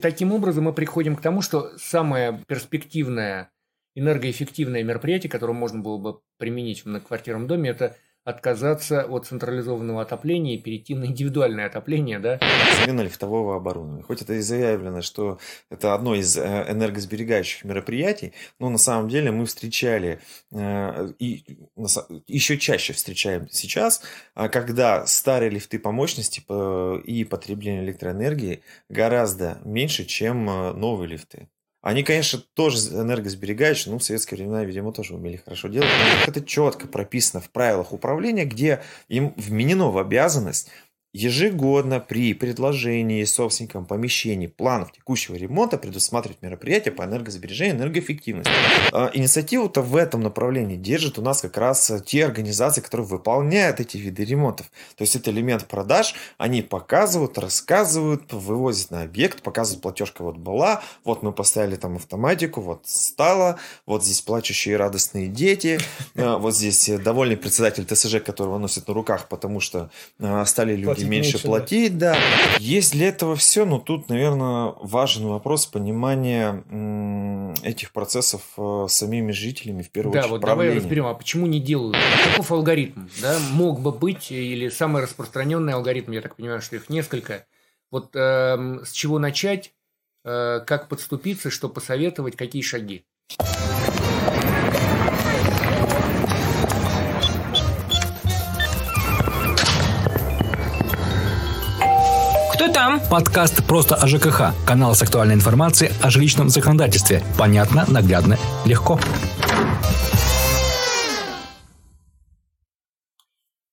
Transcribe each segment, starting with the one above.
Таким образом, мы приходим к тому, что самое перспективное энергоэффективное мероприятие, которое можно было бы применить в многоквартирном доме, это отказаться от централизованного отопления и перейти на индивидуальное отопление, да? Замена лифтового оборудования. Хоть это и заявлено, что это одно из э, энергосберегающих мероприятий, но на самом деле мы встречали э, и еще чаще встречаем сейчас, а когда старые лифты по мощности и потреблению электроэнергии гораздо меньше, чем э, новые лифты. Они, конечно, тоже энергосберегающие, но в советские времена, видимо, тоже умели хорошо делать. Но это четко прописано в правилах управления, где им вменено в обязанность ежегодно при предложении собственникам помещений планов текущего ремонта предусматривать мероприятия по энергосбережению и энергоэффективности. А, инициативу-то в этом направлении держат у нас как раз те организации, которые выполняют эти виды ремонтов. То есть это элемент продаж, они показывают, рассказывают, вывозят на объект, показывают, платежка вот была, вот мы поставили там автоматику, вот стало, вот здесь плачущие радостные дети, а, вот здесь довольный председатель ТСЖ, которого носит на руках, потому что стали люди меньше, меньше платить, да. да. Есть для этого все, но тут, наверное, важен вопрос понимания этих процессов э, самими жителями, в первую да, очередь. Да, вот давай разберем, а почему не делают? Каков алгоритм? Да, мог бы быть, или самый распространенный алгоритм, я так понимаю, что их несколько. Вот э, с чего начать, э, как подступиться, что посоветовать, какие шаги? Там? Подкаст «Просто о ЖКХ». Канал с актуальной информацией о жилищном законодательстве. Понятно, наглядно, легко.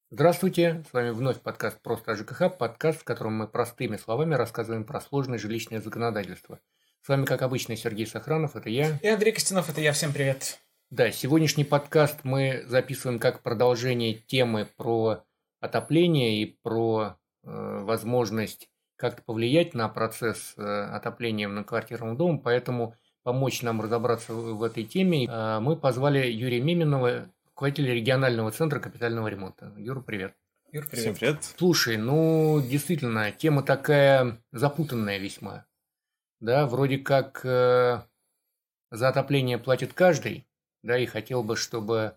Здравствуйте, с вами вновь подкаст «Просто о ЖКХ», подкаст, в котором мы простыми словами рассказываем про сложное жилищное законодательство. С вами, как обычно, Сергей Сохранов, это я. И Андрей Костянов, это я. Всем привет. Да, сегодняшний подкаст мы записываем как продолжение темы про отопление и про э, возможность как-то повлиять на процесс э, отопления многоквартирного дома, поэтому помочь нам разобраться в этой теме э, мы позвали Юрия Миминова, руководителя регионального центра капитального ремонта. Юра, привет. Юр, привет. Всем привет. Слушай, ну, действительно, тема такая запутанная весьма. Да, вроде как э, за отопление платит каждый, да, и хотел бы, чтобы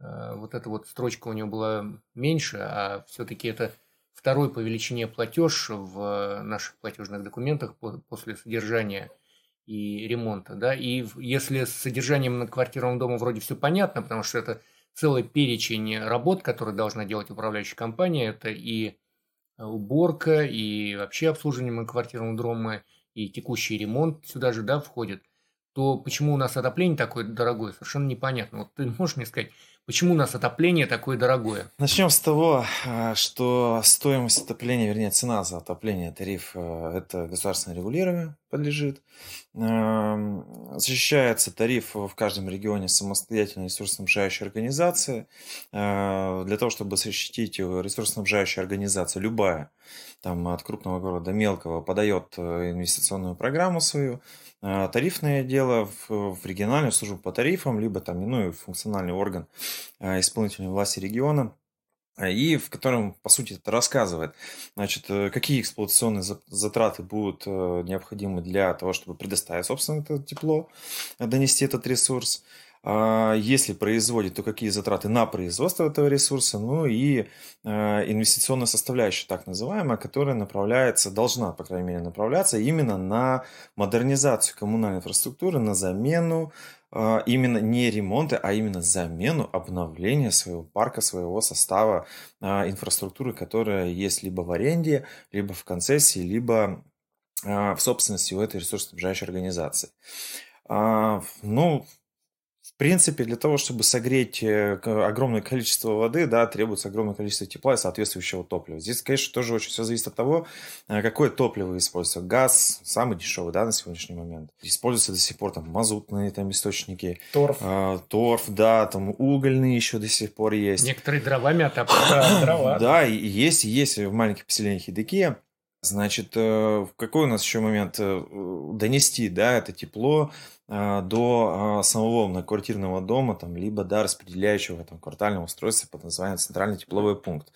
э, вот эта вот строчка у него была меньше, а все-таки это второй по величине платеж в наших платежных документах после содержания и ремонта. Да? И если с содержанием на квартирном доме вроде все понятно, потому что это целый перечень работ, которые должна делать управляющая компания, это и уборка, и вообще обслуживание многоквартирного дома, и текущий ремонт сюда же да, входит, то почему у нас отопление такое дорогое, совершенно непонятно. Вот ты можешь мне сказать, Почему у нас отопление такое дорогое? Начнем с того, э, что стоимость отопления, вернее, цена за отопление, тариф, э, это государственное регулирование подлежит. Эм, защищается тариф в каждом регионе самостоятельной ресурсоснабжающей организации. Э, для того, чтобы защитить ресурсоснабжающая организация, любая, там от крупного города до мелкого, подает инвестиционную программу свою, тарифное дело в, в региональную службу по тарифам, либо там иной функциональный орган а, исполнительной власти региона, а, и в котором, по сути, это рассказывает, значит, э, какие эксплуатационные затраты будут э, необходимы для того, чтобы предоставить, собственно, это тепло, донести этот ресурс, если производит, то какие затраты на производство этого ресурса, ну и а, инвестиционная составляющая, так называемая, которая направляется, должна, по крайней мере, направляться именно на модернизацию коммунальной инфраструктуры, на замену а, именно не ремонты, а именно замену, обновление своего парка, своего состава инфраструктуры, которая есть либо в аренде, либо в концессии, либо в собственности у этой ресурсоснабжающей организации. Ну, принципе, для того, чтобы согреть э, огромное количество воды, да, требуется огромное количество тепла и соответствующего топлива. Здесь, конечно, тоже очень все зависит от того, э, какое топливо используется. Газ самый дешевый, да, на сегодняшний момент. Используются до сих пор там мазутные там источники. Торф. Э, торф, да, там угольные еще до сих пор есть. Некоторые дровами отапливают. дрова. Да, и есть, есть в маленьких поселениях Едыки. Значит, какой у нас еще момент? Донести, да, это тепло до а, самого многоквартирного дома, там, либо до распределяющего там, квартального устройства под названием центральный тепловой пункт.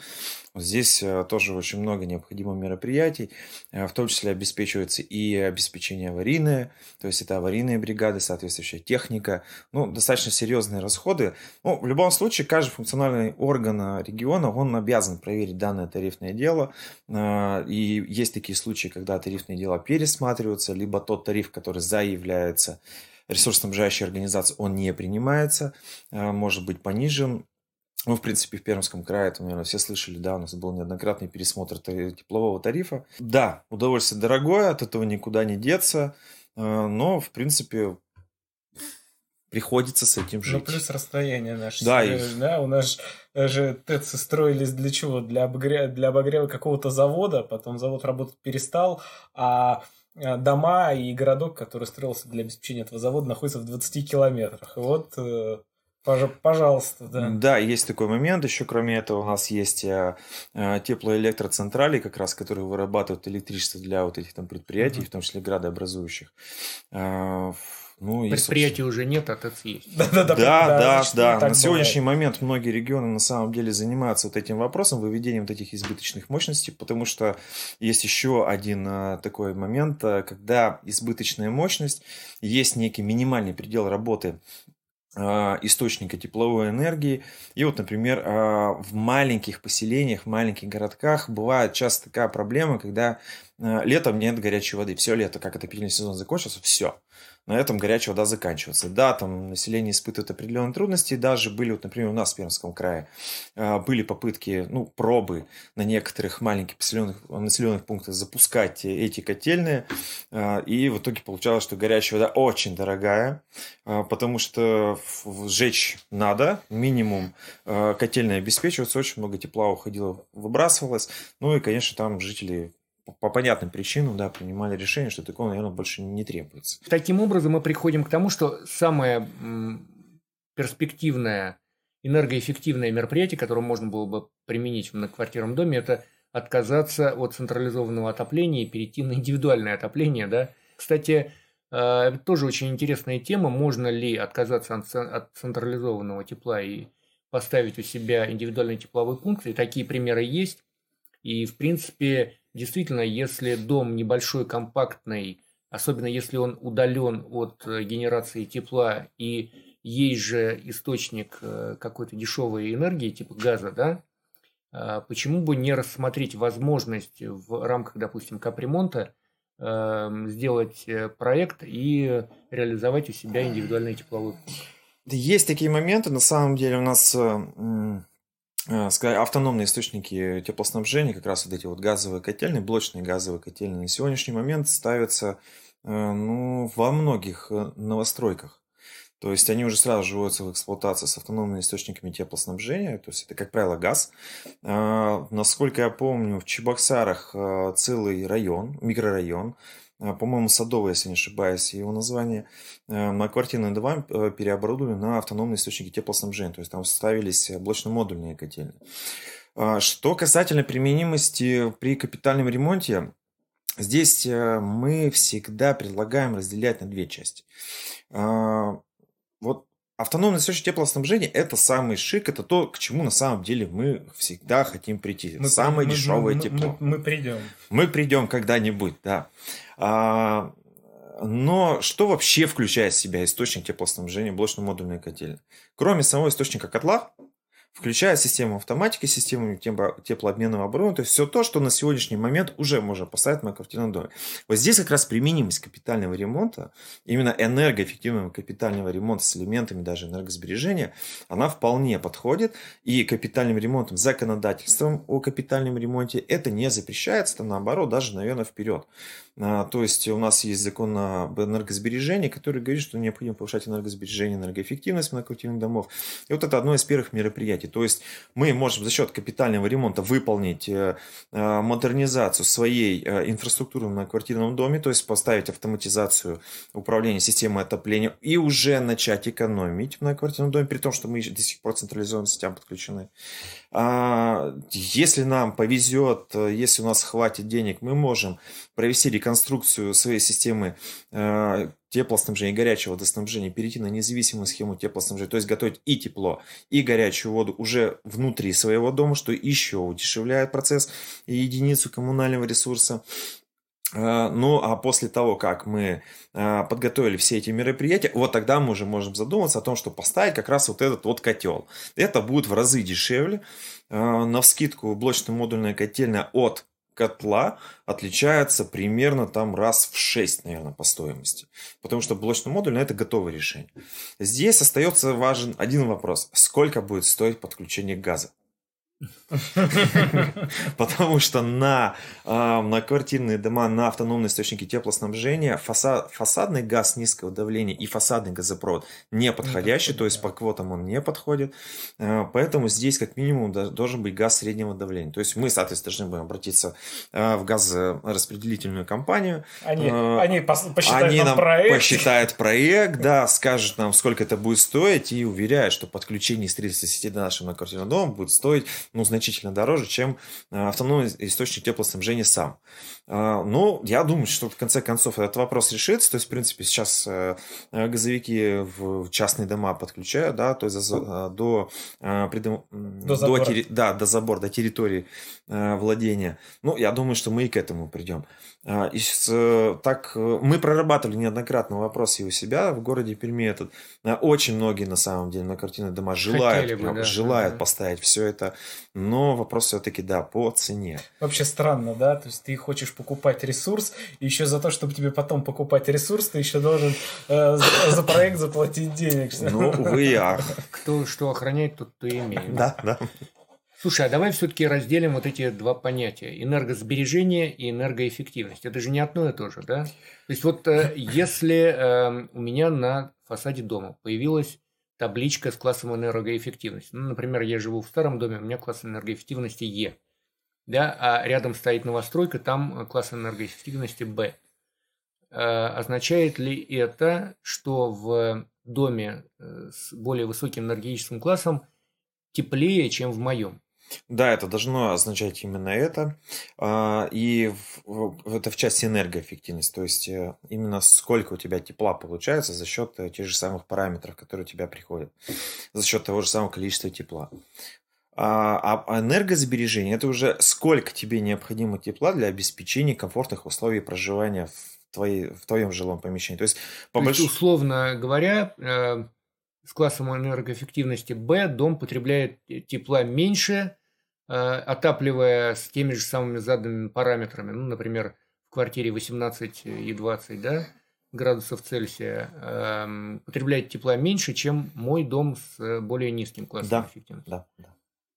Вот здесь а, тоже очень много необходимых мероприятий, в том числе обеспечивается и обеспечение аварийное, то есть это аварийные бригады, соответствующая техника, ну, достаточно серьезные расходы. Ну, в любом случае, каждый функциональный орган региона, он обязан проверить данное тарифное дело, и есть такие случаи, когда тарифные дела пересматриваются, либо тот тариф, который заявляется, ресурсоснабжающей организации он не принимается, а, может быть понижен. Ну, в принципе, в Пермском крае, это, наверное, все слышали, да, у нас был неоднократный пересмотр теплового тарифа. Да, удовольствие дорогое, от этого никуда не деться, а, но, в принципе, приходится с этим ну, жить. Ну, плюс расстояние наше. Да, и... да, у нас же ТЭЦы строились для чего? Для обогрева, для обогрева какого-то завода, потом завод работать перестал, а Э, дома и городок, который строился для обеспечения этого завода, находится в 20 километрах. И вот э, Пожалуйста, да. Да, есть такой момент. Еще кроме этого у нас есть э, теплоэлектроцентрали, как раз, которые вырабатывают электричество для вот этих там предприятий, mm-hmm. в том числе градообразующих. Ну, Предприятий и, уже нет, а ТЭЦ есть. Да, да, да. да, да, да. На сегодняшний момент многие регионы на самом деле занимаются вот этим вопросом, выведением вот этих избыточных мощностей, потому что есть еще один а, такой момент, а, когда избыточная мощность, есть некий минимальный предел работы а, источника тепловой энергии. И вот, например, в маленьких поселениях, в маленьких городках бывает часто такая проблема, когда летом нет горячей воды. Все лето, как отопительный сезон закончился, все на этом горячая вода заканчивается. Да, там население испытывает определенные трудности, даже были, вот, например, у нас в Пермском крае а, были попытки, ну, пробы на некоторых маленьких населенных, населенных пунктах запускать эти котельные, а, и в итоге получалось, что горячая вода очень дорогая, а, потому что сжечь надо, минимум котельная обеспечивается, очень много тепла уходило, выбрасывалось, ну и, конечно, там жители по понятным причинам, да, принимали решение, что такого, наверное, больше не требуется. Таким образом, мы приходим к тому, что самое перспективное энергоэффективное мероприятие, которое можно было бы применить в многоквартирном доме, это отказаться от централизованного отопления и перейти на индивидуальное отопление, да. Кстати, э, тоже очень интересная тема, можно ли отказаться от централизованного тепла и поставить у себя индивидуальный тепловой пункт, и такие примеры есть. И, в принципе, Действительно, если дом небольшой, компактный, особенно если он удален от э, генерации тепла и есть же источник э, какой-то дешевой энергии, типа газа, да, а почему бы не рассмотреть возможность в рамках, допустим, капремонта эм, сделать э, проект и реализовать у себя индивидуальный тепловой? Есть такие моменты, на самом деле у нас автономные источники теплоснабжения, как раз вот эти вот газовые котельные, блочные газовые котельные, на сегодняшний момент ставятся э, ну, во многих э, новостройках. То есть они уже сразу же вводятся в эксплуатацию с автономными источниками теплоснабжения. То есть это, как правило, газ. Насколько я помню, в Чебоксарах целый район, микрорайон, Э, по-моему, Садовый, если не ошибаюсь, его название, э, на квартирные дома э, переоборудовали на автономные источники теплоснабжения, то есть там ставились блочно-модульные котельные. А, что касательно применимости при капитальном ремонте, здесь мы всегда предлагаем разделять на две части. А, вот Автономный источник теплоснабжения – это самый шик, это то, к чему на самом деле мы всегда хотим прийти. Мы, Самое мы, дешевое мы, тепло. Мы, мы придем. Мы придем когда-нибудь, да. А, но что вообще включает в себя источник теплоснабжения блочно-модульной котельной? Кроме самого источника котла, включая систему автоматики, систему теплообменного оборудования, то есть все то, что на сегодняшний момент уже можно поставить на квартирном доме. Вот здесь как раз применимость капитального ремонта, именно энергоэффективного капитального ремонта с элементами даже энергосбережения, она вполне подходит. И капитальным ремонтом, законодательством о капитальном ремонте это не запрещается, это наоборот даже, наверное, вперед. А, то есть у нас есть закон об энергосбережении, который говорит, что необходимо повышать энергосбережение, энергоэффективность многоквартирных домов. И вот это одно из первых мероприятий. То есть мы можем за счет капитального ремонта выполнить э, э, модернизацию своей э, инфраструктуры на квартирном доме, то есть поставить автоматизацию управления системой отопления и уже начать экономить в многоквартирном доме, при том, что мы до сих пор централизованным сетям подключены. А, если нам повезет, если у нас хватит денег, мы можем провести реконструкцию своей системы теплоснабжения и горячего водоснабжения перейти на независимую схему теплоснабжения, то есть готовить и тепло, и горячую воду уже внутри своего дома, что еще удешевляет процесс и единицу коммунального ресурса. А, ну, а после того, как мы а, подготовили все эти мероприятия, вот тогда мы уже можем задуматься о том, что поставить как раз вот этот вот котел. Это будет в разы дешевле. А, на вскидку блочно-модульная котельная от котла отличается примерно там раз в 6, наверное, по стоимости. Потому что блочно-модульное это готовое решение. Здесь остается важен один вопрос. Сколько будет стоить подключение газа? Потому что на, на квартирные дома, на автономные источники теплоснабжения фасад, фасадный газ низкого давления и фасадный газопровод не подходящий, то есть по квотам он не подходит. А, поэтому здесь как минимум должен быть газ среднего давления. То есть мы, соответственно, должны будем обратиться а, в газораспределительную компанию. Они, а, они посчитают они нам проект. посчитают проект, да, скажут нам, сколько это будет стоить и уверяют, что подключение строительства сети до нашего многоквартирного дома будет стоить ну, значительно дороже, чем э, автономный источник теплоснабжения сам. А, но я думаю, что в конце концов этот вопрос решится. То есть, в принципе, сейчас э, газовики в частные дома подключают, да, то есть э, до, до, до, забора. до, да, до забора, до территории владения. Ну, я думаю, что мы и к этому придем. А, и так мы прорабатывали неоднократно вопрос и у себя в городе Перми. Этот, очень многие на самом деле на картинные дома желают, бы, да. желают поставить все это но вопрос все-таки, да, по цене. Вообще странно, да? То есть ты хочешь покупать ресурс, и еще за то, чтобы тебе потом покупать ресурс, ты еще должен э, за, за проект заплатить денег. Ну, увы, я. Кто что охраняет, тот то имеет. Да, да. Слушай, а давай все-таки разделим вот эти два понятия. Энергосбережение и энергоэффективность. Это же не одно и то же, да? То есть вот э, если э, у меня на фасаде дома появилась табличка с классом энергоэффективности. Ну, например, я живу в старом доме, у меня класс энергоэффективности Е. Да, а рядом стоит новостройка, там класс энергоэффективности Б. Э, означает ли это, что в доме э, с более высоким энергетическим классом теплее, чем в моем? Да, это должно означать именно это. А, и это в части энергоэффективности. То есть э, именно сколько у тебя тепла получается за счет э, тех же самых параметров, которые у тебя приходят. За счет того же самого количества тепла. А, а энергосбережение – это уже сколько тебе необходимо тепла для обеспечения комфортных условий проживания в, твоей, в твоем жилом помещении. То есть, по То есть условно говоря, э, с классом энергоэффективности B дом потребляет тепла меньше, Э, отапливая с теми же самыми заданными параметрами, ну, например, в квартире 18 и 20 да, градусов Цельсия, э, потребляет тепла меньше, чем мой дом с более низким классом да, эффективности. Да, да.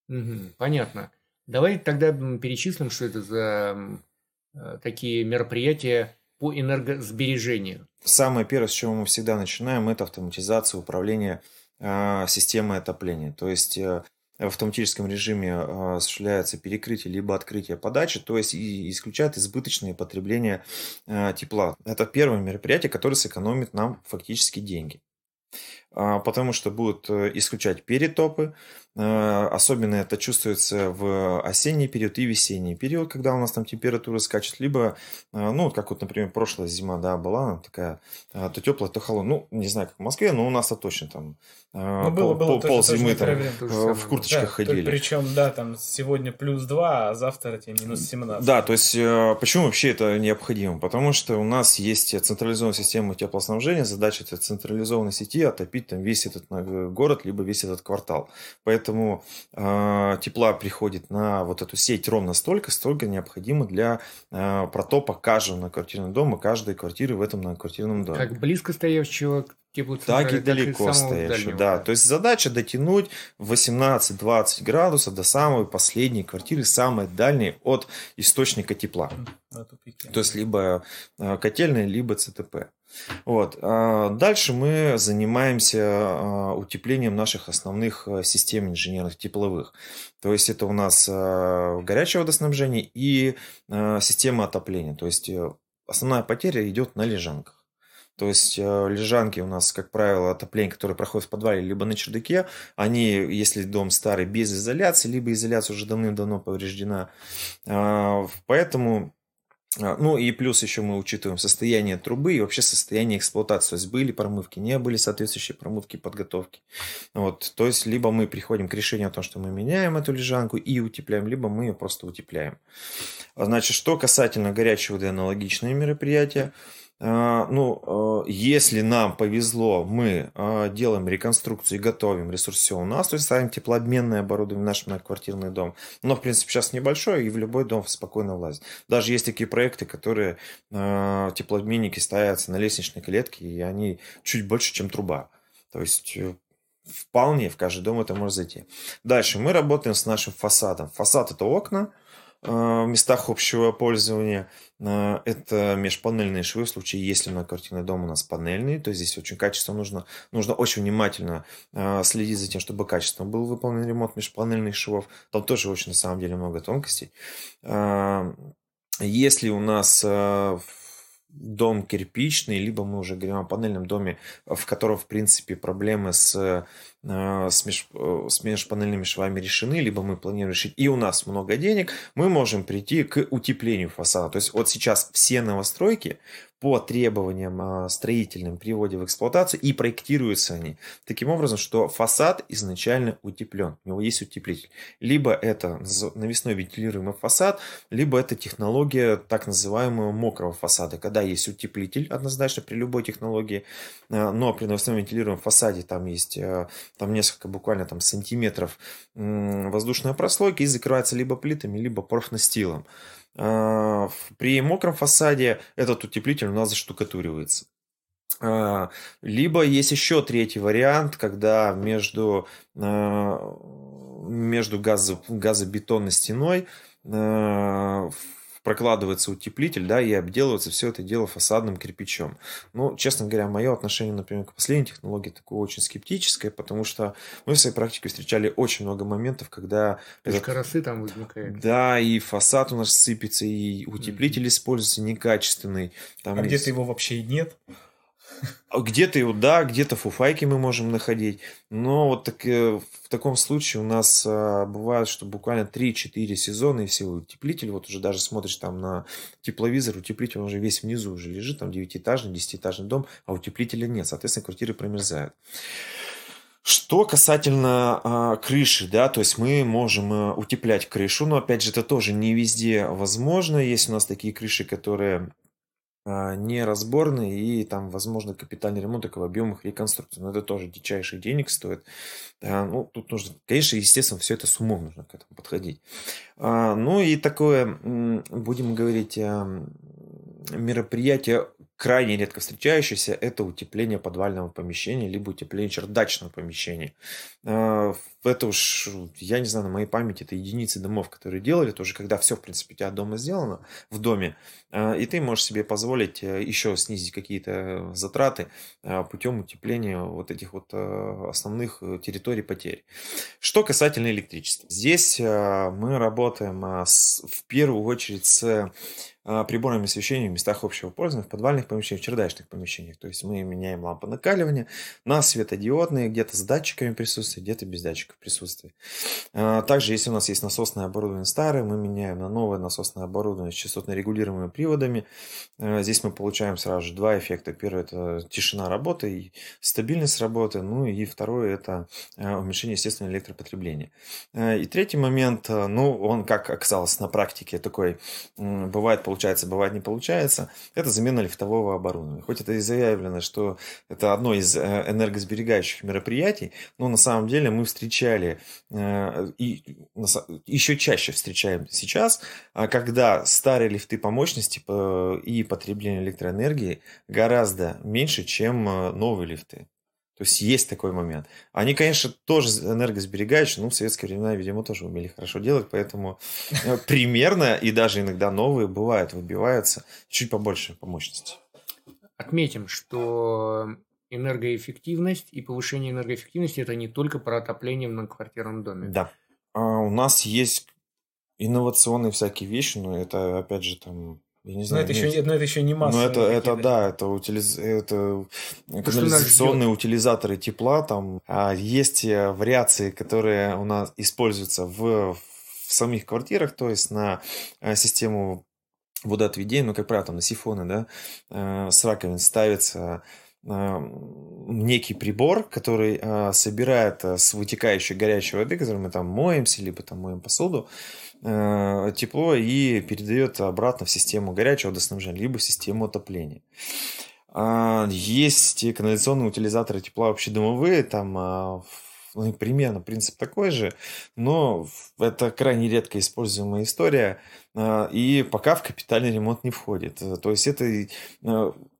Угу, понятно. Давай тогда перечислим, что это за э, такие мероприятия по энергосбережению. Самое первое, с чего мы всегда начинаем, это автоматизация управления э, системой отопления. То есть э, в автоматическом режиме а, осуществляется перекрытие либо открытие подачи, то есть и исключает избыточное потребление а, тепла. Это первое мероприятие, которое сэкономит нам фактически деньги. А, потому что будут э, исключать перетопы. Особенно это чувствуется в осенний период и весенний период, когда у нас там температура скачет. Либо, ну, как вот, например, прошлая зима, да, была такая, то теплая, то холодная. Ну, не знаю, как в Москве, но у нас-то точно там ну, было, пол, было пол зимы там в курточках да, ходили. Причем, да, там сегодня плюс 2, а завтра тебе минус 17. Да, то есть э, почему вообще это необходимо? Потому что у нас есть централизованная система теплоснабжения, задача этой централизованной сети отопить там весь этот город, либо весь этот квартал. Поэтому э, тепла приходит на вот эту сеть ровно столько, столько необходимо для э, протопа каждого на квартирного дома, каждой квартиры в этом на квартирном доме. Как близко стоящего так и далеко стоящую, да. То есть задача дотянуть 18-20 градусов до самой последней квартиры, самой дальней от источника тепла. То есть либо э, котельная, либо ЦТП. Вот. А дальше мы занимаемся а, утеплением наших основных э, систем инженерных тепловых. То есть это у нас э, горячее водоснабжение и система отопления. То есть основная потеря идет на лежанках. То есть э, лежанки у нас, как правило, отопление, которое проходит в подвале, либо на чердаке, они, если дом старый, без изоляции, либо изоляция уже давным-давно повреждена. А, поэтому ну и плюс еще мы учитываем состояние трубы и вообще состояние эксплуатации. То есть были промывки, не были соответствующие промывки, подготовки. Вот, то есть либо мы приходим к решению о том, что мы меняем эту лежанку и утепляем, либо мы ее просто утепляем. Значит, что касательно горячей воды, аналогичные мероприятия. А, ну, а, если нам повезло, мы а, делаем реконструкцию и готовим ресурс все у нас, то есть ставим теплообменное оборудование в наш многоквартирный дом. Но, в принципе, сейчас небольшой, и в любой дом спокойно влазит. Даже есть такие проекты, которые теплообменники ставятся на лестничной клетке, и они чуть больше, чем труба. То есть э, вполне в каждый дом это может зайти. Дальше мы работаем с нашим фасадом. Фасад это окна, в местах общего пользования. А, это межпанельные швы в случае, если на квартирный дом у нас панельный, то здесь очень качественно нужно, нужно очень внимательно а, следить за тем, чтобы качественно был выполнен ремонт межпанельных швов. Там тоже очень на самом деле много тонкостей. Если у нас дом кирпичный, либо мы уже говорим о панельном доме, в котором, в принципе, проблемы с Э, с, меж, э, с межпанельными швами решены, либо мы планируем решить, и у нас много денег, мы можем прийти к утеплению фасада. То есть вот сейчас все новостройки по требованиям а, строительным при вводе в эксплуатацию и проектируются они таким образом, что фасад изначально утеплен, у него есть утеплитель. Либо это навесной вентилируемый фасад, либо это технология так называемого мокрого фасада, когда есть утеплитель однозначно при любой технологии, а, но при навесном вентилируемом фасаде там есть а, там несколько буквально там сантиметров воздушной прослойки и закрывается либо плитами, либо профнастилом. А, при мокром фасаде этот утеплитель у нас заштукатуривается. А, либо есть еще третий вариант, когда между, а, между газо, газобетонной стеной прокладывается утеплитель, да, и обделывается все это дело фасадным кирпичом. Ну, честно говоря, мое отношение, например, к последней технологии такое очень скептическое, потому что мы в своей практике встречали очень много моментов, когда... Этот... там возникает. Да, и фасад у нас сыпется, и утеплитель mm-hmm. используется некачественный. Там а есть... где-то его вообще и нет. Где-то да, где-то фуфайки мы можем находить. Но вот так, э, в таком случае у нас а, бывает, что буквально 3-4 сезона и все, утеплитель, вот уже даже смотришь там на тепловизор, утеплитель он уже весь внизу уже лежит, там 9-этажный, 10-этажный дом, а утеплителя нет, соответственно, квартиры промерзают. Что касательно а, крыши, да, то есть мы можем а, утеплять крышу, но опять же это тоже не везде возможно. Есть у нас такие крыши, которые неразборный и там, возможно, капитальный ремонт только в объемах реконструкции. Но это тоже дичайших денег стоит. А, ну, тут нужно, конечно, естественно, все это с умом нужно к этому подходить. А, ну и такое, будем говорить, мероприятие крайне редко встречающееся – это утепление подвального помещения, либо утепление чердачного помещения. А, это уж, я не знаю, на моей памяти это единицы домов, которые делали, тоже когда все, в принципе, у тебя дома сделано, в доме, а, и ты можешь себе позволить э, еще снизить какие-то затраты а, путем утепления вот этих вот э, основных э, территорий потерь. Что касательно электричества. Здесь мы работаем в первую очередь с а, приборами освещения в местах общего пользования, в подвальных помещениях, в чердачных помещениях. То есть мы меняем лампы накаливания на светодиодные, где-то с датчиками присутствия, где-то без датчиков присутствия. А, также, если у нас есть насосное оборудование старое, мы меняем на новое насосное оборудование с частотно регулируемыми приводами. А, здесь мы получаем сразу же два эффекта. Первый – это тишина работы и стабильность работы. Ну и второй – это уменьшение, естественно, электропотребления. И третий момент, ну, он, как оказалось на практике, такой, бывает, получается, бывает не получается, это замена лифтового оборудования. Хоть это и заявлено, что это одно из э, энергосберегающих мероприятий, но на самом деле мы встречали э, и еще чаще встречаем сейчас, а когда старые лифты по мощности и потреблению электроэнергии гораздо меньше, чем э, новые лифты. То есть есть такой момент. Они, конечно, тоже энергосберегающие, но в советские времена, видимо, тоже умели хорошо делать, поэтому э, примерно и даже иногда новые бывают, выбиваются чуть побольше по мощности. Отметим, что энергоэффективность и повышение энергоэффективности это не только про отопление в многоквартирном доме. Да. А у нас есть инновационные всякие вещи, но это, опять же, там я не знаю, но это, еще, но это еще не масса. Но это, это да, это, утилиз... это канализационные утилизаторы тепла. Там а есть э, вариации, которые у нас используются в, в самих квартирах, то есть на э, систему водоотведения, ну, как правило, там на сифоны, да, э, с раковин ставится некий прибор, который э, собирает э, с вытекающей горячей воды, которой мы там моемся, либо там моем посуду, э, тепло и передает обратно в систему горячего водоснабжения, либо в систему отопления. А, есть канализационные утилизаторы тепла общедомовые, там а, ну, примерно принцип такой же, но это крайне редко используемая история, а, и пока в капитальный ремонт не входит. То есть это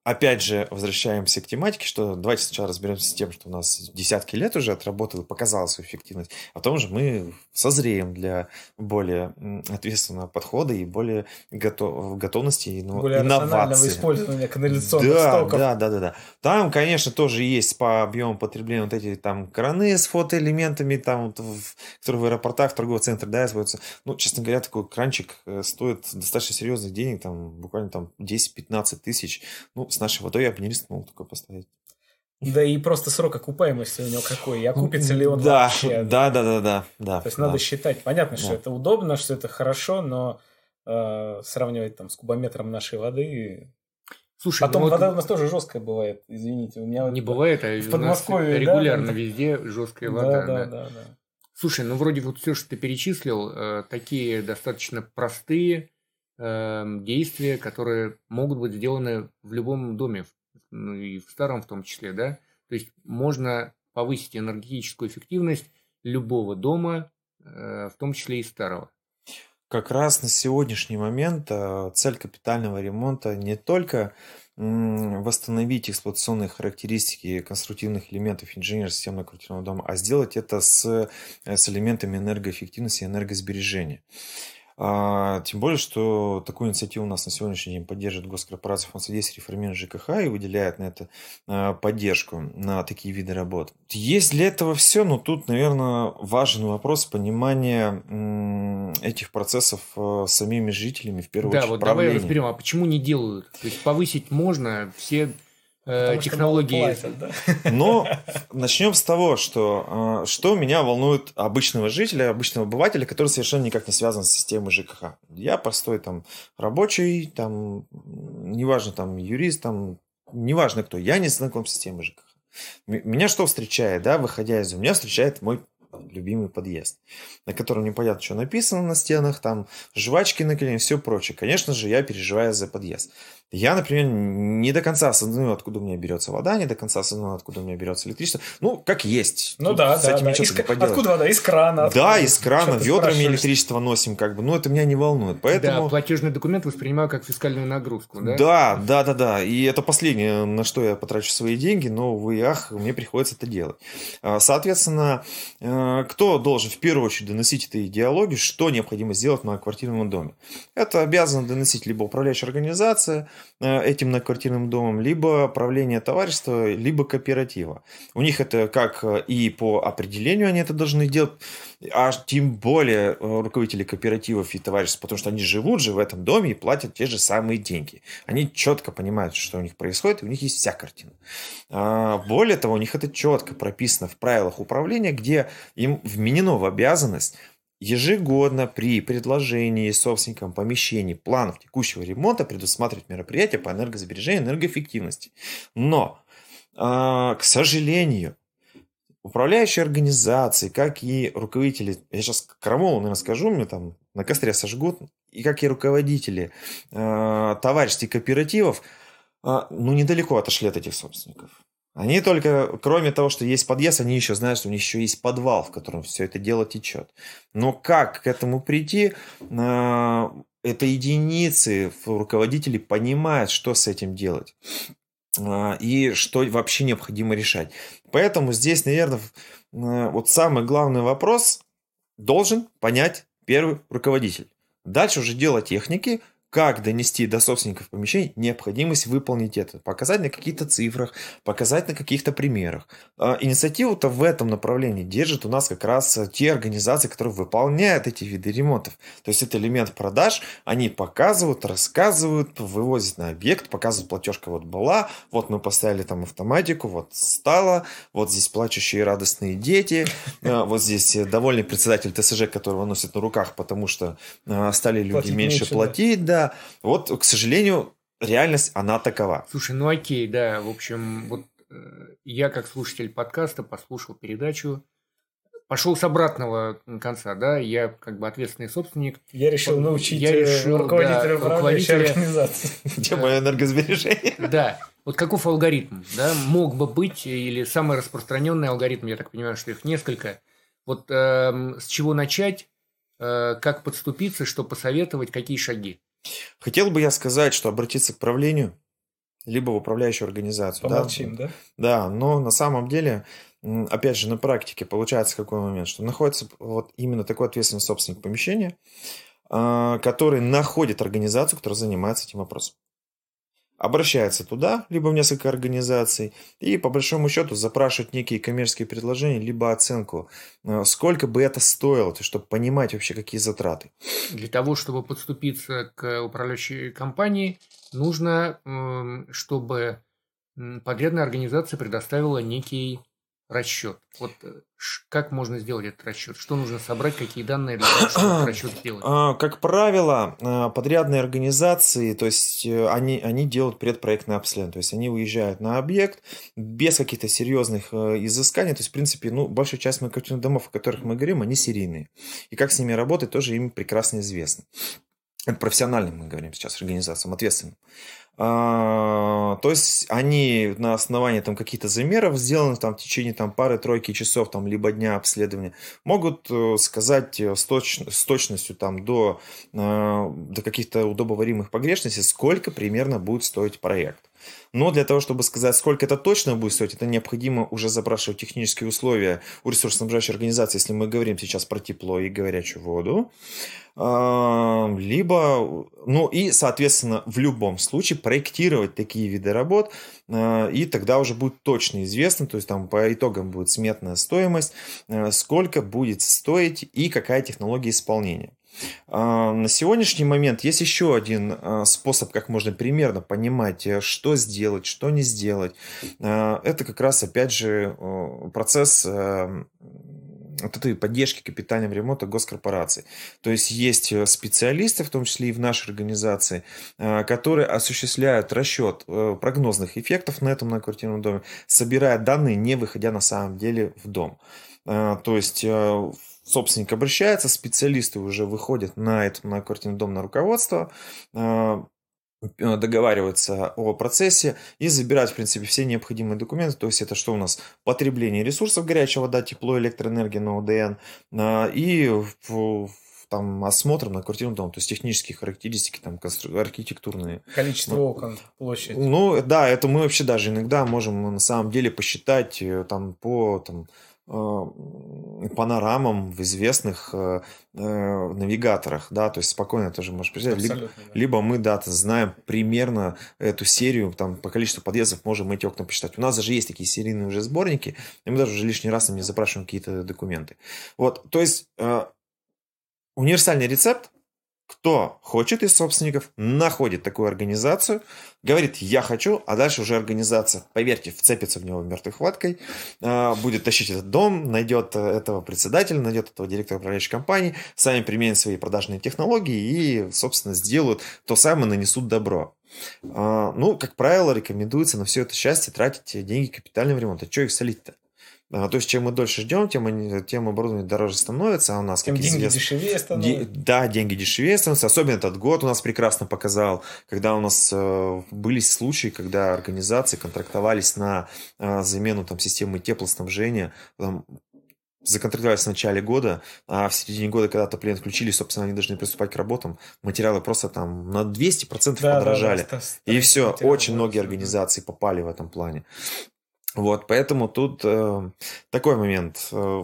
опять же, возвращаемся к тематике, что давайте сначала разберемся с тем, что у нас десятки лет уже отработал и показал свою эффективность, а потом же мы созреем для более ответственного подхода и более готов, готовности и ну, более инноваций. использования канализационных да, стоков. Да, да, да, да. Там, конечно, тоже есть по объему потребления вот эти там краны с фотоэлементами, там, вот, в, которые в аэропортах, в торговых центрах, да, используются. Ну, честно говоря, такой кранчик э, стоит достаточно серьезных денег, там, буквально там 10-15 тысяч. Ну, с нашей водой я бы не рискнул такое поставить. Да и просто срок окупаемости у него какой, и окупится ли он да, вообще. Да, да, да, да, да. То есть да. надо считать. Понятно, да. что это удобно, что это хорошо, но э, сравнивать там с кубометром нашей воды Слушай, Потом ну вода вот... у нас тоже жесткая бывает, извините. У меня не вот бывает, а в Подмосковье регулярно да, везде жесткая вода. Да, да, да, да. Слушай, ну вроде вот все, что ты перечислил, э, такие достаточно простые, Эм, действия, которые могут быть сделаны в любом доме, ну и в старом в том числе, да. То есть можно повысить энергетическую эффективность любого дома, э, в том числе и старого. Как раз на сегодняшний момент э, цель капитального ремонта не только восстановить эксплуатационные характеристики конструктивных элементов инженерно-системного квартирного дома, а сделать это с, э, с элементами энергоэффективности и энергосбережения. А, тем более, что такую инициативу у нас на сегодняшний день поддерживает госкорпорация Фонд содействия реформирования ЖКХ и выделяет на это а, поддержку на такие виды работ. Есть для этого все, но тут, наверное, важен вопрос понимания этих процессов а, самими жителями, в первую да, очередь, вот давай разберем, а почему не делают? То есть повысить можно, все Потому технологии. Платят, да? Но начнем с того, что, э, что меня волнует обычного жителя, обычного обывателя, который совершенно никак не связан с системой ЖКХ. Я простой там рабочий, там, неважно, там, юрист, там, неважно кто, я не знаком с системой ЖКХ. Меня что встречает, да, выходя из... Меня встречает мой любимый подъезд, на котором непонятно, что написано на стенах, там жвачки наклеены, все прочее. Конечно же, я переживаю за подъезд. Я, например, не до конца осознаю, откуда у меня берется вода, не до конца осознаю, откуда у меня берется электричество. Ну, как есть. Ну Тут да, с да, этим да. Из... Откуда вода? Из крана. Откуда? Да, из крана. Ведрами электричество носим, как бы. Ну, это меня не волнует. Поэтому... Да, платежный документ воспринимаю как фискальную нагрузку, да? Да, да, да, да. И это последнее, на что я потрачу свои деньги, но, вы, ах, мне приходится это делать. А, соответственно, э, кто должен в первую очередь доносить эту идеологию, что необходимо сделать на квартирном доме? Это обязана доносить либо управляющая организация, Э, этим многоквартирным домом, либо правление товарищества, либо кооператива. У них это как э, и по определению они это должны делать, а тем более э, руководители кооперативов и товариществ, потому что они живут же в этом доме и платят те же самые деньги. Они четко понимают, что у них происходит, и у них есть вся картина. А, более того, у них это четко прописано в правилах управления, где им вменено в обязанность ежегодно при предложении собственникам помещений планов текущего ремонта предусматривать мероприятия по энергосбережению и энергоэффективности. Но, а, к сожалению, управляющие организации, как и руководители, я сейчас крамолу, наверное, скажу, мне там на костре сожгут, и как и руководители товариществ и кооперативов, э, ну, недалеко отошли от этих собственников. Они только, кроме того, что есть подъезд, они еще знают, что у них еще есть подвал, в котором все это дело течет. Но как к этому прийти, а, это единицы руководителей понимают, что с этим делать а, и что вообще необходимо решать. Поэтому здесь, наверное, вот самый главный вопрос должен понять первый руководитель. Дальше уже дело техники – как донести до собственников помещений необходимость выполнить это, показать на каких-то цифрах, показать на каких-то примерах. А, инициативу-то в этом направлении держат у нас как раз те организации, которые выполняют эти виды ремонтов. То есть это элемент продаж, они показывают, рассказывают, вывозят на объект, показывают, платежка вот была, вот мы поставили там автоматику, вот стало, вот здесь плачущие радостные дети, а, вот здесь довольный председатель ТСЖ, которого носит на руках, потому что стали люди меньше платить, да, Вот, к сожалению, реальность, она такова. Слушай, ну окей, да, в общем, вот э, я как слушатель подкаста послушал передачу, пошел с обратного конца, да, я как бы ответственный собственник. Я решил научить я решил, руководителя да, руководителя организации. Тема энергосбережения. Да, вот каков алгоритм, да, мог бы быть, или самый распространенный алгоритм, я так понимаю, что их несколько. Вот э, с чего начать, э, как подступиться, что посоветовать, какие шаги? Хотел бы я сказать, что обратиться к правлению, либо в управляющую организацию. Помолчим, да? Да, да но на самом деле, опять же, на практике получается какой момент, что находится вот именно такой ответственный собственник помещения, а, который находит организацию, которая занимается этим вопросом обращается туда, либо в несколько организаций, и по большому счету запрашивает некие коммерческие предложения, либо оценку, э, сколько бы это стоило, то, чтобы понимать вообще, какие затраты. Для того, чтобы подступиться к управляющей компании, нужно, чтобы подрядная организация предоставила некий расчет. Вот э, как можно сделать этот расчет? Что нужно собрать, какие данные для того, чтобы этот расчет сделать? А, как правило, а, подрядные организации, то есть э, они, они делают предпроектное обследование, то есть они выезжают на объект без каких-то серьезных э, изысканий, то есть, в принципе, ну, большая часть многоквартирных домов, о которых мы говорим, они серийные. И как с ними работать, тоже им прекрасно известно. Это профессиональным мы говорим сейчас организациям, ответственным. А, то есть они на основании там каких-то замеров, сделанных там в течение там пары-тройки часов, там либо дня обследования, могут э, сказать э, с, точ, с точностью там до, э, до каких-то удобоваримых погрешностей, сколько примерно будет стоить проект. Но для того, чтобы сказать, сколько это точно будет стоить, это необходимо уже запрашивать технические условия у ресурсоснабжающей организации, если мы говорим сейчас про тепло и горячую воду. Либо, ну и, соответственно, в любом случае проектировать такие виды работ, а, и тогда уже будет точно известно, то есть там по итогам будет сметная стоимость, а, сколько будет стоить и какая технология исполнения. А, на сегодняшний момент есть еще один а, способ, как можно примерно понимать, э, что сделать, что не сделать. А, это как раз, опять же, процесс вот этой поддержки капитального ремонта госкорпораций. То есть есть э, специалисты, в том числе и в нашей организации, которые осуществляют расчет э, прогнозных эффектов на этом многоквартирном доме, собирая данные, не выходя на самом деле в дом. То есть собственник обращается, специалисты уже выходят на этот многоквартирный дом на руководство, а, договариваются о процессе и забирать, в принципе, все необходимые документы. То есть это что у нас? Потребление ресурсов, горячая вода, тепло, электроэнергия на ОДН а, и там осмотр на квартирном доме, то есть технические характеристики, там архитектурные. Количество ну, окон, площадь. Ну да, это мы вообще даже иногда можем на самом деле посчитать э, там по там, Э, панорамам в известных э, э, навигаторах, да, то есть спокойно тоже можешь представить. Либо, да. либо мы, да, знаем примерно эту серию, там, по количеству подъездов можем эти окна посчитать. У нас даже есть такие серийные уже сборники, и мы даже уже лишний раз не запрашиваем какие-то документы. Вот, то есть э, универсальный рецепт, кто хочет из собственников, находит такую организацию, говорит «я хочу», а дальше уже организация, поверьте, вцепится в него мертвой хваткой, а, будет тащить этот дом, найдет этого председателя, найдет этого директора управляющей компании, сами применят свои продажные технологии и, собственно, сделают то самое, нанесут добро. А, ну, как правило, рекомендуется на все это счастье тратить деньги капитального ремонта. Что их солить-то? А, то есть, чем мы дольше ждем, тем, они, тем оборудование дороже становится, а у нас, тем деньги известно, дешевее становятся. Де, да, деньги дешевее становятся. Особенно этот год у нас прекрасно показал, когда у нас э, были случаи, когда организации контрактовались на э, замену там, системы теплоснабжения, там, законтрактовались в начале года, а в середине года, когда отопление включили, собственно, они должны приступать к работам, материалы просто там на 200% да, подорожали. Да, да, и все, очень многие организации попали в этом плане. Вот, поэтому тут э, такой момент. Э,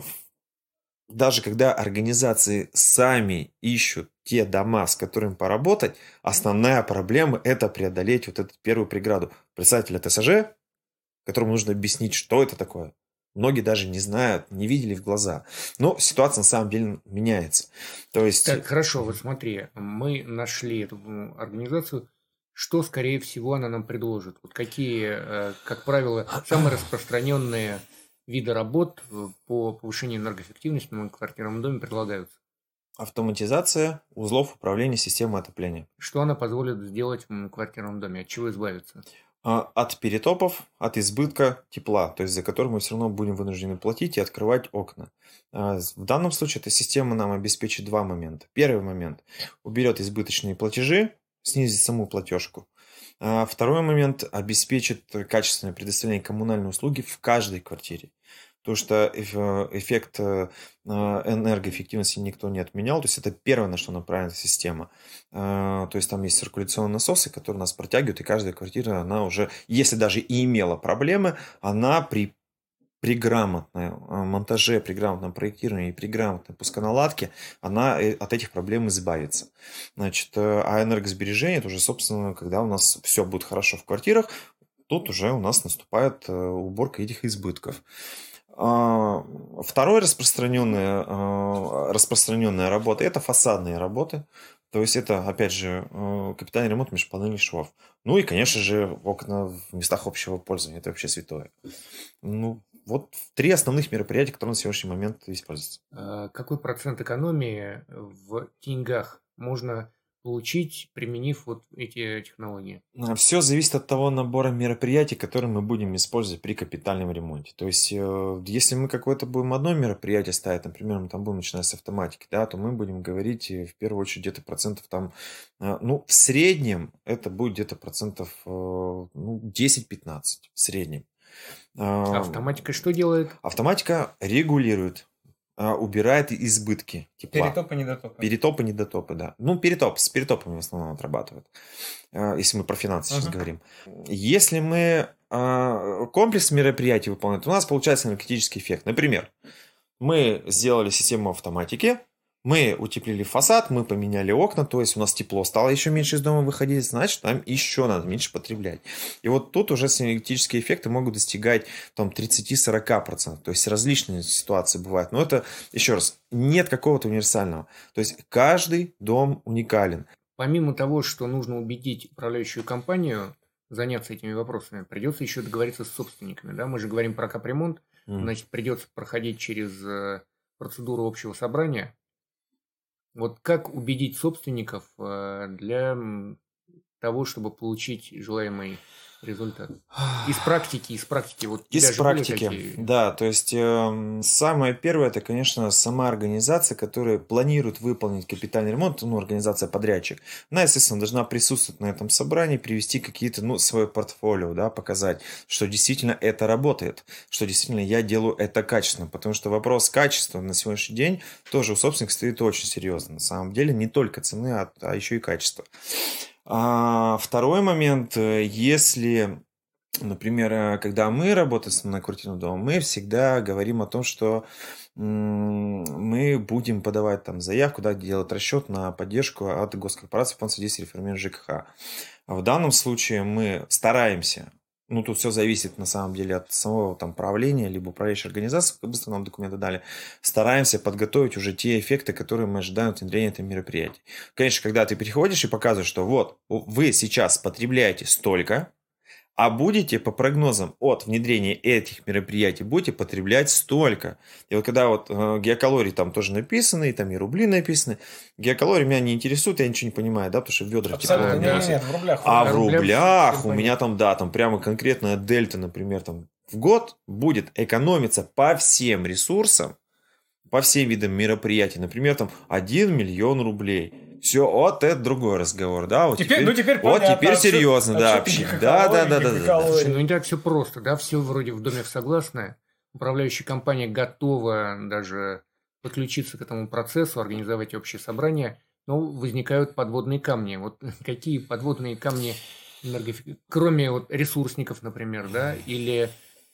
даже когда организации сами ищут те дома, с которыми поработать, основная проблема – это преодолеть вот эту первую преграду. Представителя ТСЖ, которому нужно объяснить, что это такое. Многие даже не знают, не видели в глаза. Но ситуация на самом деле меняется. То есть... Так, хорошо, вот смотри, мы нашли эту организацию – что, скорее всего, она нам предложит? Вот какие, э, как правило, самые распространенные виды работ по повышению энергоэффективности в многоквартирном доме предлагаются? Автоматизация узлов управления системой отопления. Что она позволит сделать в квартирном доме? От чего избавиться? А, от перетопов, от избытка тепла, то есть за который мы все равно будем вынуждены платить и открывать окна. А, в данном случае эта система нам обеспечит два момента. Первый момент – уберет избыточные платежи, снизит саму платежку. А второй момент – обеспечит качественное предоставление коммунальной услуги в каждой квартире. Потому что эффект э, энергоэффективности никто не отменял. То есть это первое, на что направлена система. А, то есть там есть циркуляционные насосы, которые нас протягивают, и каждая квартира, она уже, если даже и имела проблемы, она при при грамотном а, монтаже, при грамотном проектировании и при грамотной пусконаладке, она э, от этих проблем избавится. Значит, э, а энергосбережение, это уже, собственно, когда у нас все будет хорошо в квартирах, тут уже у нас наступает уборка этих избытков. А, второе распространенная, распространенная работа – это фасадные работы. То есть это, опять же, э, капитальный ремонт межпанельных швов. Ну и, конечно же, окна в местах общего пользования. Это вообще святое. Ну, вот три основных мероприятия, которые на сегодняшний момент используются. А какой процент экономии в деньгах можно получить, применив вот эти технологии? А, Все зависит от того набора мероприятий, которые мы будем использовать при капитальном ремонте. То есть, э, если мы какое-то будем одно мероприятие ставить, например, мы там будем начинать с автоматики, да, то мы будем говорить э, в первую очередь где-то процентов там, э, ну, в среднем это будет где-то процентов ну, 10-15 в среднем. Автоматика что делает? Автоматика регулирует а, убирает избытки тепла. Перетопы, недотопы. Перетопы, недотопы, да. Ну, перетоп, с перетопами в основном отрабатывают, а, если мы про финансы uh-huh. сейчас говорим. Если мы а, комплекс мероприятий выполняем, то у нас получается энергетический эффект. Например, мы сделали систему автоматики, мы утеплили фасад, мы поменяли окна, то есть у нас тепло стало еще меньше из дома выходить, значит, нам еще надо меньше потреблять. И вот тут уже синергетические эффекты могут достигать там 30-40%. То есть различные ситуации бывают. Но это, еще раз, нет какого-то универсального. То есть каждый дом уникален. Помимо того, что нужно убедить управляющую компанию заняться этими вопросами, придется еще договориться с собственниками. Да? Мы же говорим про капремонт, mm. значит, придется проходить через э, процедуру общего собрания, вот как убедить собственников э, для того, чтобы получить желаемый результат? Из практики, из практики. Вот из практики, такие... да. То есть э, самое первое, это, конечно, сама организация, которая планирует выполнить капитальный ремонт, ну, организация подрядчик. Она, естественно, должна присутствовать на этом собрании, привести какие-то, ну, свое портфолио, да, показать, что действительно это работает, что действительно я делаю это качественно. Потому что вопрос качества на сегодняшний день тоже у собственника стоит очень серьезно. На самом деле не только цены, а, а еще и качество. А второй момент, э, если, например, э, когда мы работаем на квартирном доме, мы всегда говорим о том, что мы будем подавать там заявку, да, делать расчет на поддержку от госкорпорации Фонда содействия реформирования ЖКХ. В данном случае мы стараемся ну, тут все зависит на самом деле от самого там правления, либо управляющей организации, как быстро нам документы дали, стараемся подготовить уже те эффекты, которые мы ожидаем от внедрения этого мероприятия. Конечно, когда ты переходишь и показываешь, что вот, вы сейчас потребляете столько, а будете, по прогнозам от внедрения этих мероприятий, будете потреблять столько. И вот когда вот э, геокалории там тоже написаны, и там и рубли написаны, геокалории меня не интересуют, я ничего не понимаю, да, потому что ведра Абсолютно, типа... Нет, нет, в рублях. А в рублях, рублях у меня там, да, там прямо конкретная дельта, например, там в год будет экономиться по всем ресурсам, по всем видам мероприятий, например, там 1 миллион рублей. Все, вот это другой разговор, да? Вот теперь, теперь, ну, теперь вот понятно, теперь серьезно, да, вообще. Да, да, да, да, да. Слушай, ну не так все просто, да, все вроде в доме согласны. Управляющая компания готова даже подключиться к этому процессу, организовать общее собрание, но возникают подводные камни. Вот какие подводные камни кроме вот ресурсников, например, да, или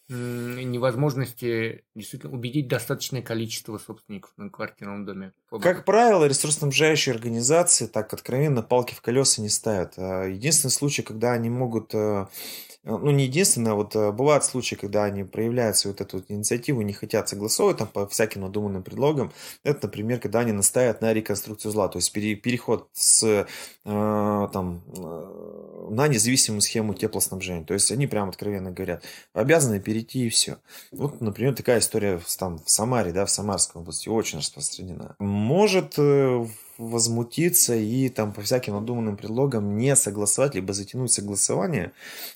невозможности действительно убедить достаточное количество собственников на квартирном доме. Как правило, ресурсоснабжающие организации так откровенно палки в колеса не ставят. А единственный случай, когда они могут э, ну, не единственное, вот э, бывают случаи, когда они проявляют свою вот эту вот инициативу, не хотят согласовывать там по всяким надуманным предлогам. Это, например, когда они настаивают на реконструкцию зла, то есть пере, переход с, э, там, э, на независимую схему теплоснабжения. То есть они прямо откровенно говорят, обязаны перейти и все. Вот, например, такая история там в Самаре, да, в Самарской области очень распространена. Может э, возмутиться и там по всяким надуманным предлогам не согласовать, либо затянуть согласование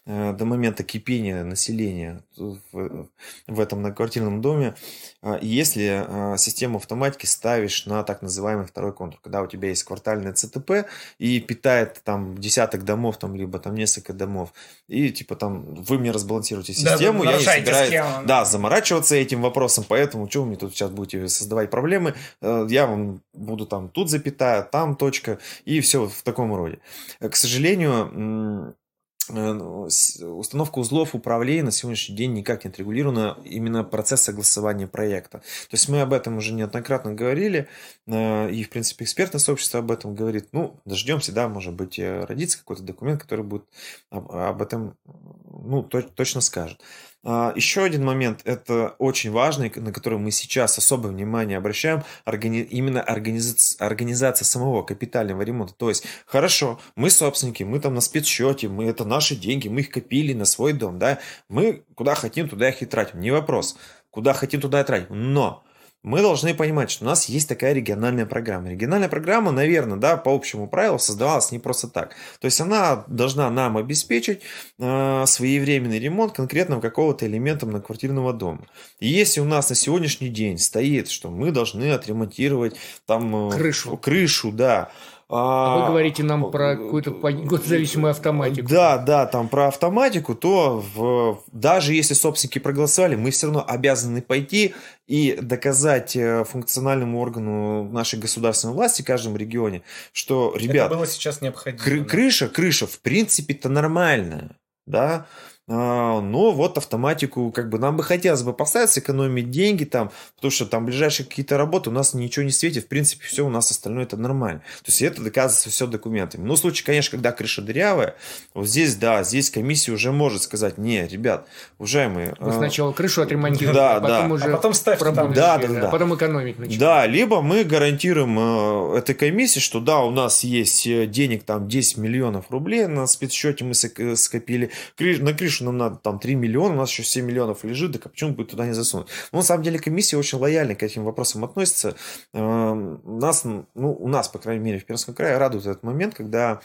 э, до момента кипения населения в, в этом многоквартирном доме, э, если э, систему автоматики ставишь на так называемый второй контур, когда у тебя есть квартальное ЦТП и питает там десяток домов, там, либо там несколько домов, и типа там вы мне разбалансируете систему, да, я не собираюсь схему. да, заморачиваться этим вопросом, поэтому что вы мне тут сейчас будете создавать проблемы, э, я вам буду там тут запитать запятая, там точка, и все в таком роде. К сожалению, э, установка узлов управления на сегодняшний день никак не отрегулирована именно процесс согласования проекта. То есть мы об этом уже неоднократно говорили, э, и, в принципе, экспертное сообщество об этом говорит. Ну, дождемся, да, может быть, э, родится какой-то документ, который будет об этом, ну, точно скажет. А, Еще один момент, это очень важный, на который мы сейчас особое внимание обращаем, органи... именно организация, организация самого капитального ремонта. То есть, хорошо, мы собственники, мы там на спецсчете, мы это наши деньги, мы их копили на свой дом, да, мы куда хотим, туда их и тратим, не вопрос. Куда хотим, туда и тратим. Но мы должны понимать, что у нас есть такая региональная программа. Региональная программа, наверное, да, по общему правилу создавалась не просто так. То есть она должна нам обеспечить э, своевременный ремонт конкретного какого-то элемента многоквартирного дома. И если у нас на сегодняшний день стоит, что мы должны отремонтировать там э, крышу, крышу, да, а вы говорите нам про какую-то госзависимую автоматику. Да, да, там про автоматику, то в, даже если собственники проголосовали, мы все равно обязаны пойти и доказать э, функциональному органу нашей государственной власти в каждом регионе, что, ребят, Это было сейчас необходимо. Кры- крыша, крыша, в принципе-то нормальная, да, а, но вот автоматику, как бы нам бы хотелось бы поставить, сэкономить деньги там, потому что там ближайшие какие-то работы у нас ничего не светит, в принципе, все у нас остальное это нормально. То есть это доказывается все документами. Но в случае, конечно, когда крыша дырявая, вот здесь, да, здесь комиссия уже может сказать, не, ребят, уважаемые... Вы а, сначала крышу отремонтируете, да, а потом да. уже а потом ставьте там. Да, да, да. А потом экономить начинаете. Да, либо мы гарантируем э, этой комиссии, что да, у нас есть э, денег там 10 миллионов рублей на спецсчете мы скопили, на крышу что нам надо там 3 миллиона, у нас еще 7 миллионов лежит, так а почему бы туда не засунуть? Но на самом деле комиссия очень лояльно к этим вопросам относится. Эм, нас, ну, у нас, по крайней мере, в Пермском крае радует этот момент, когда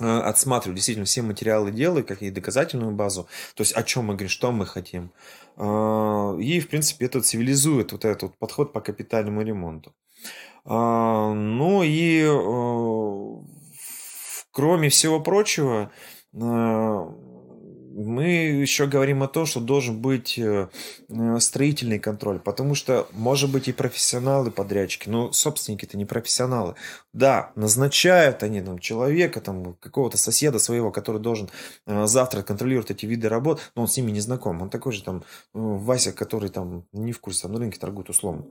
э, отсматриваю действительно все материалы дела, как и доказательную базу, то есть о чем мы говорим, что мы хотим. Э, и, в принципе, это цивилизует вот этот подход по капитальному ремонту. Э, ну и кроме всего прочего, мы еще говорим о том, что должен быть э, э, строительный контроль, потому что, может быть, и профессионалы подрядчики, но собственники-то не профессионалы. Да, назначают они там человека, там какого-то соседа своего, который должен э, завтра контролировать эти виды работ, но он с ними не знаком. Он такой же там Вася, который там не в курсе, там на рынке торгует условно.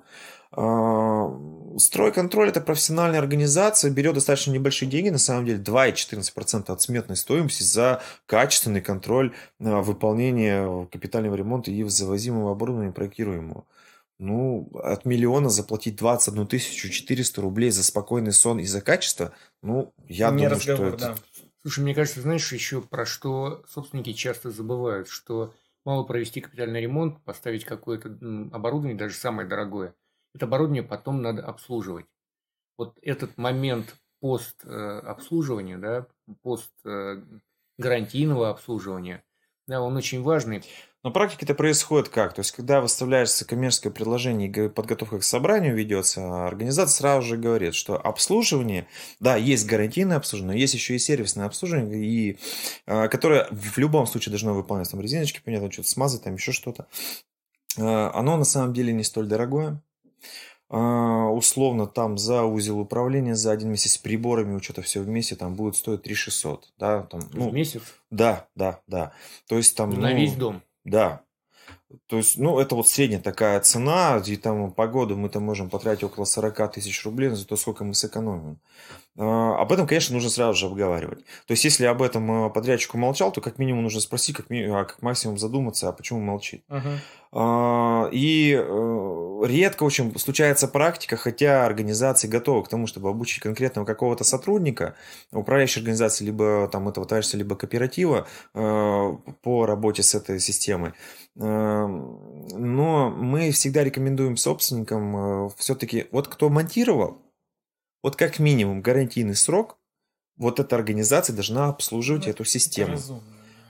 А, стройконтроль – это профессиональная организация, берет достаточно небольшие деньги, на самом деле 2,14% от сметной стоимости за качественный контроль а, выполнения капитального ремонта и завозимого оборудования проектируемого. Ну, от миллиона заплатить 21 400 рублей за спокойный сон и за качество, ну, я Не думаю, разговор, что это... Да. Слушай, мне кажется, знаешь, еще про что собственники часто забывают, что мало провести капитальный ремонт, поставить какое-то оборудование, даже самое дорогое – это оборудование потом надо обслуживать. Вот этот момент пост обслуживания, да, пост гарантийного обслуживания, да, он очень важный. Но практике это происходит как? То есть, когда выставляется коммерческое предложение и подготовка к собранию ведется, организация сразу же говорит, что обслуживание, да, есть гарантийное обслуживание, но есть еще и сервисное обслуживание, и, а, которое в любом случае должно выполняться. Там резиночки, понятно, что-то смазать, там еще что-то. Оно на самом деле не столь дорогое. А, условно там за узел управления за один месяц с приборами, учета все вместе, там будет стоить 3 600. Да, там, ну, в месяц? Да, да, да. То есть там... На ну, весь дом? Да. То есть, ну, это вот средняя такая цена, и там по году мы там можем потратить около 40 тысяч рублей за то, сколько мы сэкономим. А, об этом, конечно, нужно сразу же обговаривать. То есть, если об этом э, подрядчик умолчал, то как минимум нужно спросить, как, ми- а как максимум задуматься, а почему молчит. Uh-huh. И э, редко очень случается практика, хотя организации готовы к тому, чтобы обучить конкретного какого-то сотрудника, управляющей организации, либо там этого товарищества, либо кооператива э, по работе с этой системой. Но мы всегда рекомендуем собственникам все-таки, вот кто монтировал, вот как минимум гарантийный срок вот эта организация должна обслуживать ну, эту систему. Разумно.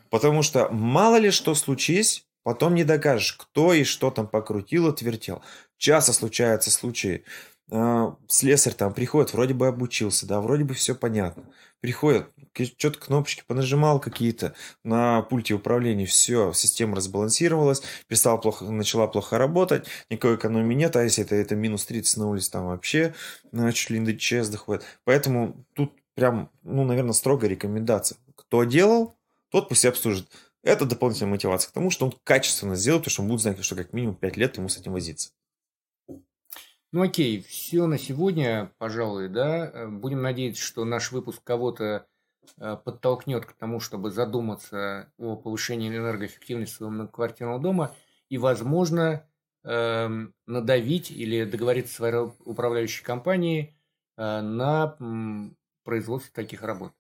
Потому что мало ли что случись, потом не докажешь, кто и что там покрутил, отвертел. Часто случаются случаи. Э, слесарь там приходит, вроде бы обучился, да, вроде бы все понятно. Приходит, что-то кнопочки понажимал какие-то на пульте управления, все, система разбалансировалась, перестала плохо, начала плохо работать, никакой экономии нет, а если это, это минус 30 на улице, там вообще ну, чуть ли не до доходит. Поэтому тут прям, ну, наверное, строгая рекомендация. Кто делал, тот пусть обслужит. Это дополнительная мотивация к тому, что он качественно сделает, потому что он будет знать, что как минимум 5 лет ему с этим возиться. Ну окей, все на сегодня, пожалуй, да. Будем надеяться, что наш выпуск кого-то э, подтолкнет к тому, чтобы задуматься о повышении энергоэффективности своего многоквартирного дома и, возможно, эм, надавить или договориться с своей управляющей компанией э, на производство таких работ.